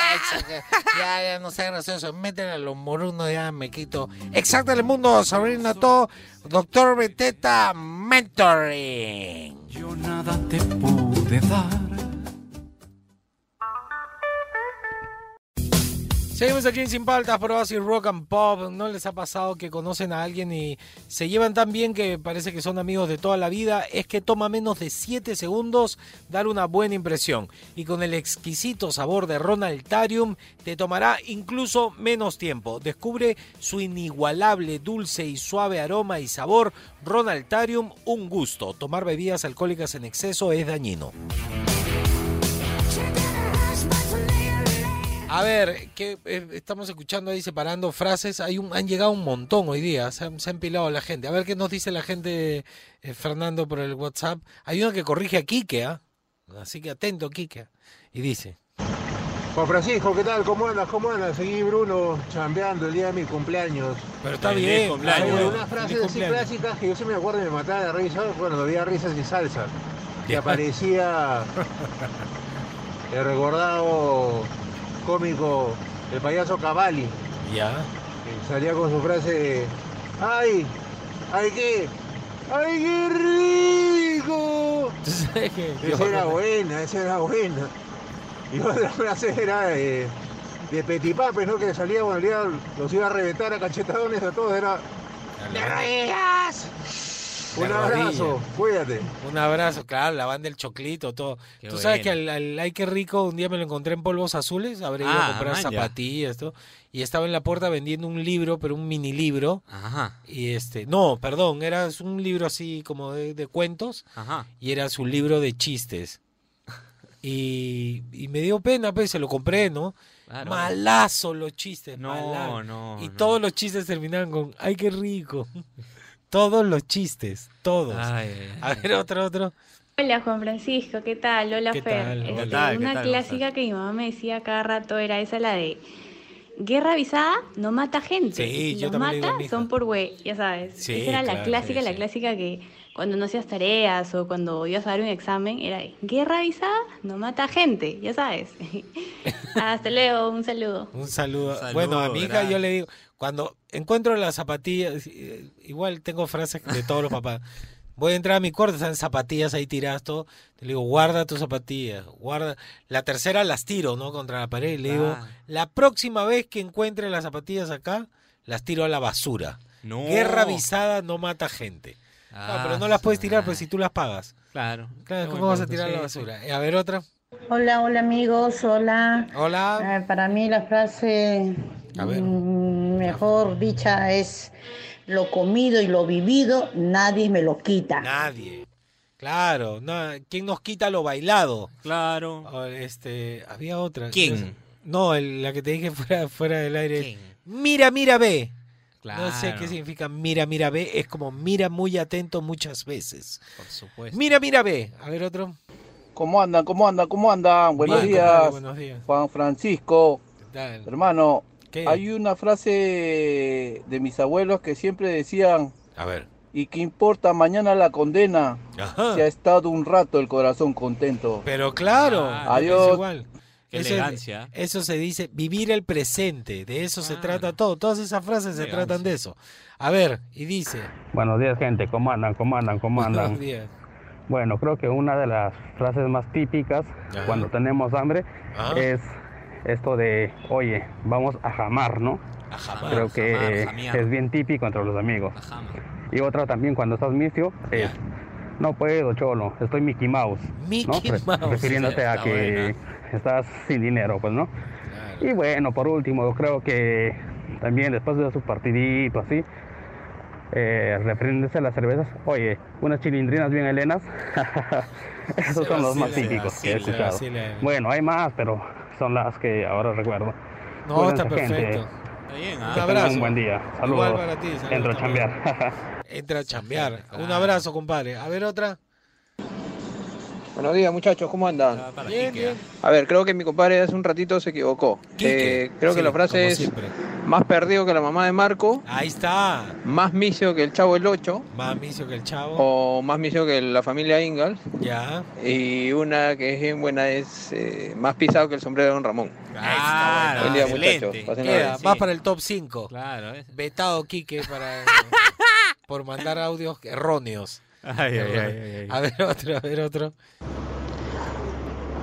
que- ya, ya, no sea gracioso. Métele a los morunos, ya me quito. Exacto, el mundo, sobrino todo. Doctor Beteta Mentoring. Yo nada te pude dar. Seguimos aquí en Sin Paltas, pero así rock and pop. ¿No les ha pasado que conocen a alguien y se llevan tan bien que parece que son amigos de toda la vida? Es que toma menos de 7 segundos dar una buena impresión. Y con el exquisito sabor de Ronaldarium te tomará incluso menos tiempo. Descubre su inigualable dulce y suave aroma y sabor. Ronaldarium, un gusto. Tomar bebidas alcohólicas en exceso es dañino. A ver, que estamos escuchando ahí separando frases. Hay un, han llegado un montón hoy día. Se han, se ha empilado la gente. A ver qué nos dice la gente, eh, Fernando, por el WhatsApp. Hay uno que corrige a Quique, ¿ah? Así que atento, Quique. Y dice. Juan Francisco, ¿qué tal? ¿Cómo andas? ¿Cómo andas? Seguí Bruno chambeando el día de mi cumpleaños. Pero está bien. cumpleaños. Hay unas frases así clásicas que yo sí me acuerdo y me mataba de risa cuando había risas y salsa. Que aparecía el recordado cómico, el payaso Cavalli. Ya. que salía con su frase, ¡ay! ¡ay qué! ¡ay qué rico! Esa era buena, esa era buena. Y otra frase era de, de Petipapes, ¿no? Que salía cuando los iba a reventar a cachetadones a todos, era... ¡De rodillas! Un abrazo, cuídate. Un abrazo, claro, la banda del choclito, todo. Qué Tú sabes que al, al Ay Qué Rico un día me lo encontré en polvos azules, habré ido a Ah, comprar man, zapatillas, todo, y estaba en la puerta vendiendo un libro, pero un mini libro. Ajá. Y este, no, perdón, era un libro así como de, de cuentos Ajá. y era su libro de chistes. Y, y me dio pena, pues se lo compré, ¿no? Claro. Malazo los chistes, No, malazo. no, Y no. todos los chistes terminaban con, ay, qué rico. todos los chistes, todos. Ay, ay, A ver, otro, otro. Hola Juan Francisco, ¿qué tal? Hola ¿Qué Fer. tal? Este, ¿Qué tal? ¿Qué una tal? clásica que mi mamá me decía cada rato era esa la de guerra avisada no mata gente. Sí, Si yo los digo mata son por güey, ya sabes. Sí, esa era la clásica, sí, la clásica que cuando no hacías tareas o cuando ibas a dar un examen era de, guerra avisada no mata gente, ya sabes. Hasta luego, un saludo. Un saludo. Saludo, bueno, a mi hija ¿verdad? yo le digo, cuando encuentro las zapatillas, eh, igual tengo frases de todos los papás. Voy a entrar a mi cuarto, están zapatillas ahí tiradas, todo. Le digo, guarda tus zapatillas, guarda. La tercera las tiro, ¿no? Contra la pared. Y le digo, Ah. la próxima vez que encuentre las zapatillas acá, las tiro a la basura. No. Guerra avisada no mata gente. No, pero no las puedes tirar pues si tú las pagas. Claro. Claro, ¿cómo vas a tirar sí, la basura? A ver, otra. Hola, hola amigos, hola. Hola. Eh, para mí la frase A ver. mm, mejor dicha es lo comido y lo vivido, nadie me lo quita. Nadie. Claro, no, ¿quién nos quita lo bailado? Claro. Este, había otra. ¿Quién? No, el- la que te dije fuera, fuera del aire. Mira, mira, ve. No sé Claro. qué significa mira, mira, ve. Es como mira muy atento muchas veces. Por supuesto. Mira, mira, ve. A ver otro. ¿Cómo andan? ¿Cómo andan? ¿Cómo andan? Buenos Bien, días. buenos días. Juan Francisco. tal? Hermano, ¿Qué? hay una frase de mis abuelos que siempre decían, A ver. ¿y qué importa mañana la condena? Ajá. Si ha estado un rato el corazón contento. Pero claro, Ah, es adiós. igual. Qué Eso- elegancia. Eso se dice vivir el presente. De eso se trata todo. Todas esas frases se tratan de eso. A ver, y dice. Buenos días, gente. ¿Cómo andan? ¿Cómo andan? ¿Cómo andan? Buenos días. Bueno, creo que una de las frases más típicas Ajá. cuando tenemos hambre Ajá. es esto de, oye, vamos a jamar, ¿no? jamar, Creo que jamar, eh, es bien típico entre los amigos. Y otra también cuando estás misio es, no puedo, cholo, estoy Mickey Mouse. Mickey Mouse. Refiriéndote a que estás sin dinero, pues, ¿no? Y bueno, por último, creo que también después de su partidito así, eh, refiriéndose a las cervezas, oye, unas chilindrinas bien helenas, esos son los más típicos que he escuchado. Bueno, hay más, pero son las que ahora recuerdo. No, está Cuídense, gente. perfecto. Está bien, ¿ah? Un tengan abrazo. un buen día. Saludos. Igual para ti, saludos Entro a chambear. Entra a chambear. Un abrazo, compadre. A ver otra. Buenos días muchachos, ¿cómo andan? Bien, bien. A ver, creo que mi compadre hace un ratito se equivocó. Eh, creo que la frase es siempre. más perdido que la mamá de Marco, Ahí está. más misio que el chavo el 8 Más misio que el chavo. o más misio que la familia Ingalls. Ya. Y una que es bien buena es eh, más pisado que el sombrero de Don Ramón. Ah, Buen día excelente. muchachos. Queda, vas para el top 5. Claro, es- Vetado Quique para, por mandar audios erróneos. Ay, ay, ay, ay, ay. A ver otro, a ver otro.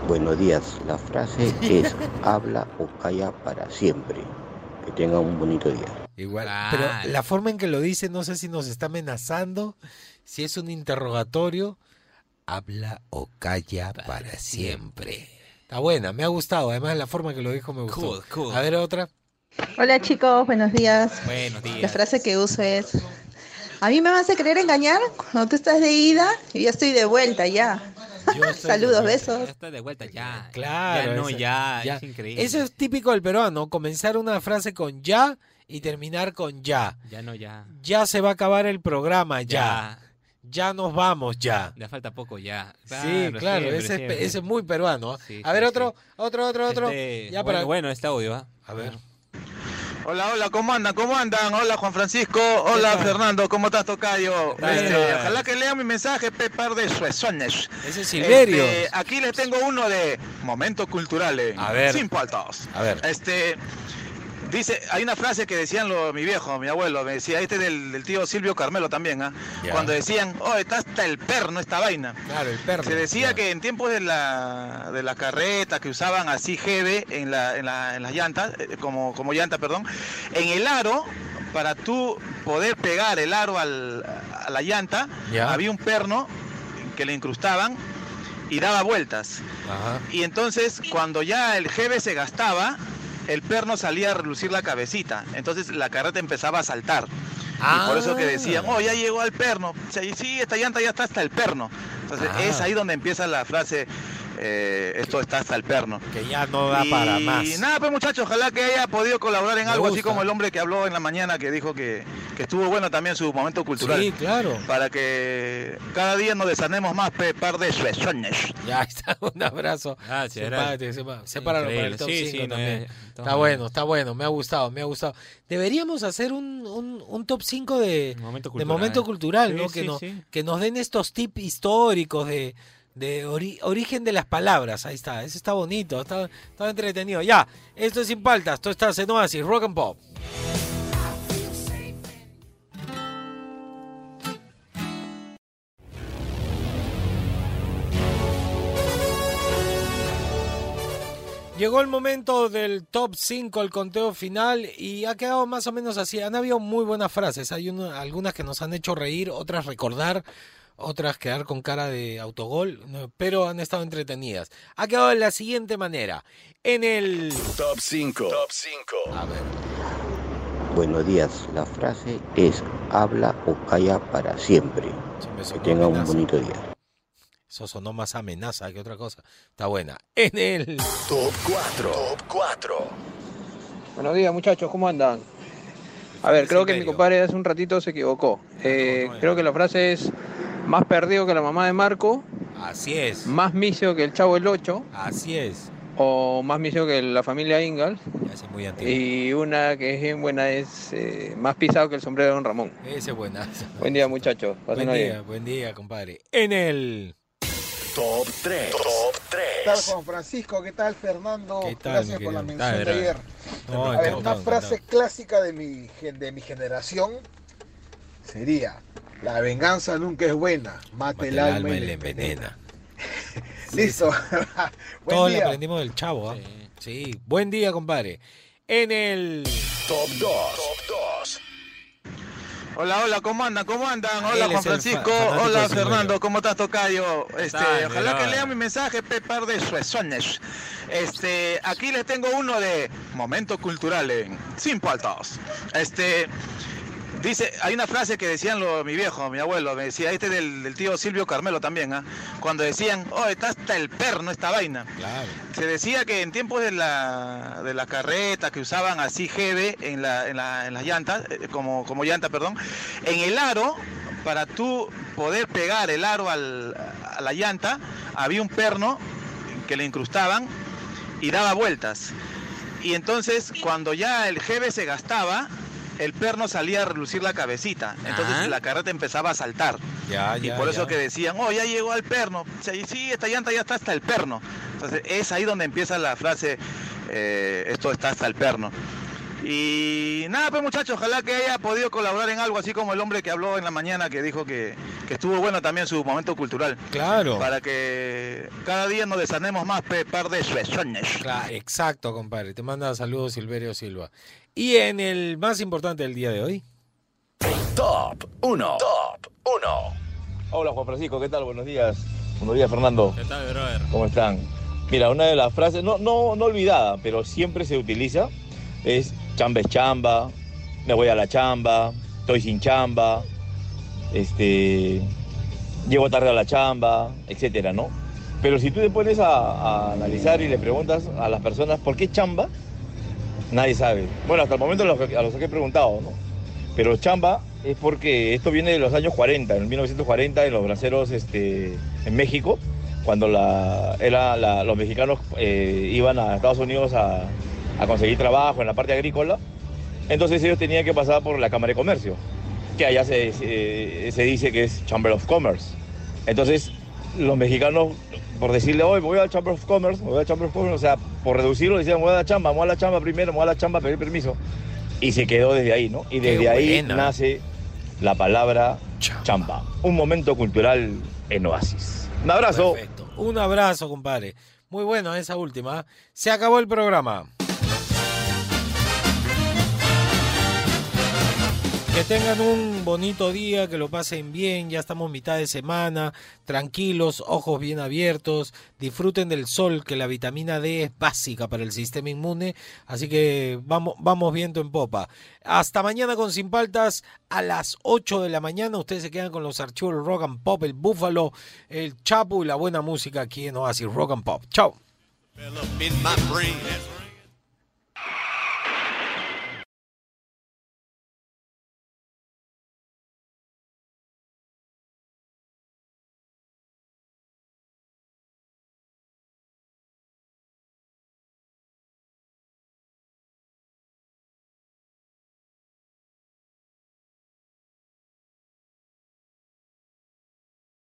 Buenos días, la frase es habla o calla para siempre. Que tengan un bonito día. Igual. Pero la forma en que lo dice, no sé si nos está amenazando, si es un interrogatorio. Habla o calla para, siempre. Está buena, me ha gustado. Además, la forma en que lo dijo me gustó. Cool, cool. A ver otra. Hola chicos, buenos días. Buenos días. La frase que uso es, a mí me vas a querer engañar cuando tú estás de ida y yo estoy de vuelta ya. Saludos, besos. Ya está de vuelta, ya. Claro. Ya no, ya, es increíble. Eso es típico del peruano, comenzar una frase con ya y terminar con ya. Ya no, ya. Ya se va a acabar el programa, ya. Ya nos vamos, ya. Le falta poco, ya. sí, claro, siempre, ese, es, siempre. ese es muy peruano. Sí, a ver, sí, otro, otro, otro, otro. Este, ya bueno, para... bueno, este audio, ¿ah? A ver. Hola, hola, ¿cómo andan? ¿Cómo andan? Hola, Juan Francisco. Hola, Fernando. ¿Cómo estás, Tocayo? Este, ojalá que lean mi mensaje, pe par de suezones. Ese es Silverio. Este, aquí les tengo uno de Momentos Culturales. A ver. Sin paltas. A ver. Este, dice, hay una frase que decían lo, mi viejo, mi abuelo, me decía, este del, del tío Silvio Carmelo también, ¿ah? Cuando decían, oh, está hasta el perno esta vaina. Claro, el perro. Se decía que en tiempos de la, de la carreta que usaban así jeve en, la, en, la- en las llantas, eh, como, como llanta, perdón, en el aro, para tú poder pegar el aro al- a la llanta, Ya. había un perno que le incrustaban y daba vueltas. Ajá. Y entonces cuando ya el jeve se gastaba, el perno salía a relucir la cabecita. Entonces la carreta empezaba a saltar. Y por eso que decían, oh, ya llegó al perno. O sea, sí, esta llanta ya está hasta el perno. Entonces Ah. es ahí donde empieza la frase, eh, esto está hasta el perno. Que ya no da para más. Y nada, pues muchachos, ojalá que haya podido colaborar en Me algo, así gusta. como el hombre que habló en la mañana que dijo que, que estuvo bueno también su momento cultural. Sí, claro. Para que cada día nos desanemos más, pe, par de suezones. Ya está, un abrazo. Gracias, sepa- Sepáralo para el top Sí, 5 sí, no, también. eh, está bueno, está bueno, me ha gustado, me ha gustado. Deberíamos hacer un, un, un top 5 de Momento de cultural. momento cultural, Sí, ¿no? sí, que, nos, sí. que nos den estos tips históricos de, de ori- origen de las palabras. Ahí está, eso está bonito, está, está entretenido. Ya, esto es Sin Paltas, esto está en Oasis, Rock and Pop. Llegó el momento del top 5, el conteo final, y ha quedado más o menos así. Han habido muy buenas frases. Hay una- algunas que nos han hecho reír, otras recordar, otras quedar con cara de autogol, pero han estado entretenidas. Ha quedado de la siguiente manera. En el Top 5. Top 5. A ver. Buenos días. La frase es habla o calla para siempre. Que tenga un bonito día. Eso sonó más amenaza que otra cosa. Está buena. En el Top 4. Top 4. Buenos días, muchachos, ¿cómo andan? A ver, creo que mi compadre hace un ratito se equivocó. Eh, creo que la frase es más perdido que la mamá de Marco, Así es. más misio que el chavo el 8, Así es. o más misio que la familia Ingalls. Es muy antiguo. Y una que es bien buena es eh, más pisado que el sombrero de Don Ramón. Ese es buena. Buen día, muchachos. Buen día, bien. buen día, compadre. En el Top 3. Top ¿Qué tal, Juan Francisco? ¿Qué tal, Fernando? ¿Qué tal, Gracias por la mención de ayer. No, a ver, una frase clásica de mi, de mi generación sería: La venganza nunca es buena, mata el, alma y la envenena. Listo. Buen Todos le aprendimos del chavo, ¿ah? Sí. Buen día, compadre. En el Top 2. Top 2. Hola, hola, ¿cómo andan? ¿Cómo andan? Hola, Juan Francisco. Hola. Fernando. ¿Cómo estás, Tocayo? Este, ojalá que lean mi mensaje, pe, par de suezones. Este, aquí les tengo uno de Momento Cultural en Sin Paltas. Este, dice, hay una frase que decían lo, mi viejo, mi abuelo, me decía, este del, del tío Silvio Carmelo también, ¿ah? Cuando decían, oh, está hasta el perno esta vaina. Claro. Se decía que en tiempos de la, de la carreta que usaban así GB en, la, en, la- en las llantas, eh, como, como llanta, perdón, en el aro, para tú poder pegar el aro al- a la llanta, había un perno que le incrustaban y daba vueltas. Y entonces cuando ya el GB se gastaba, el perno salía a relucir la cabecita. Entonces Ah. la carreta empezaba a saltar. Ya, Y ya, por eso ya. que decían, oh, ya llegó al perno. O sea, y sí, esta llanta ya está hasta el perno. Entonces es ahí donde empieza la frase, eh, esto está hasta el perno. Y nada, pues muchachos, ojalá que haya podido colaborar en algo, así como el hombre que habló en la mañana, que dijo que, que estuvo bueno también su momento cultural. Claro. Para que cada día nos desanemos más, pe, par de suezones. Claro, exacto, compadre. Te manda saludos Silverio Silva. Y en el más importante del día de hoy. Top 1. Top 1. Hola Juan Francisco, ¿qué tal? Buenos días. Buenos días Fernando. ¿Qué tal, brother? ¿Cómo están? Mira, una de las frases, no, no, no olvidada, pero siempre se utiliza, es chamba es chamba, me voy a la chamba, estoy sin chamba, este, llego tarde a la chamba, etcétera, ¿no? Pero si tú te pones a, a analizar y le preguntas a las personas por qué chamba, nadie sabe. Bueno, hasta el momento a los, que- he preguntado, ¿no? Pero chamba es porque esto viene de los años 40, en 1940, en los braceros este, en México, cuando era los mexicanos eh, iban a Estados Unidos a, conseguir trabajo en la parte agrícola. Entonces ellos tenían que pasar por la Cámara de Comercio, que allá se- se dice que es Chamber of Commerce. Entonces los mexicanos, por decirle, hoy voy al Chamber of Commerce, me voy al Chamber of Commerce, o sea, por reducirlo, decían, voy a la chamba, voy a la chamba primero, voy a la chamba a pedir permiso. Y se quedó desde ahí, ¿no? Y Qué desde ahí buena. nace la palabra chamba. Un momento cultural en Oasis. Un abrazo. Perfecto. Un abrazo, compadre. Muy bueno esa última. Se acabó el programa. Que tengan un bonito día, que lo pasen bien, ya estamos mitad de semana, tranquilos, ojos bien abiertos, disfruten del sol, que la vitamina D es básica para el sistema inmune, así que vamos, vamos viento en popa. Hasta mañana con Sin Paltas a las 8 de la mañana, ustedes se quedan con los archivos Rock and Pop, el Búfalo, el Chapo y la buena música aquí en Oasis Rock and Pop. Chao.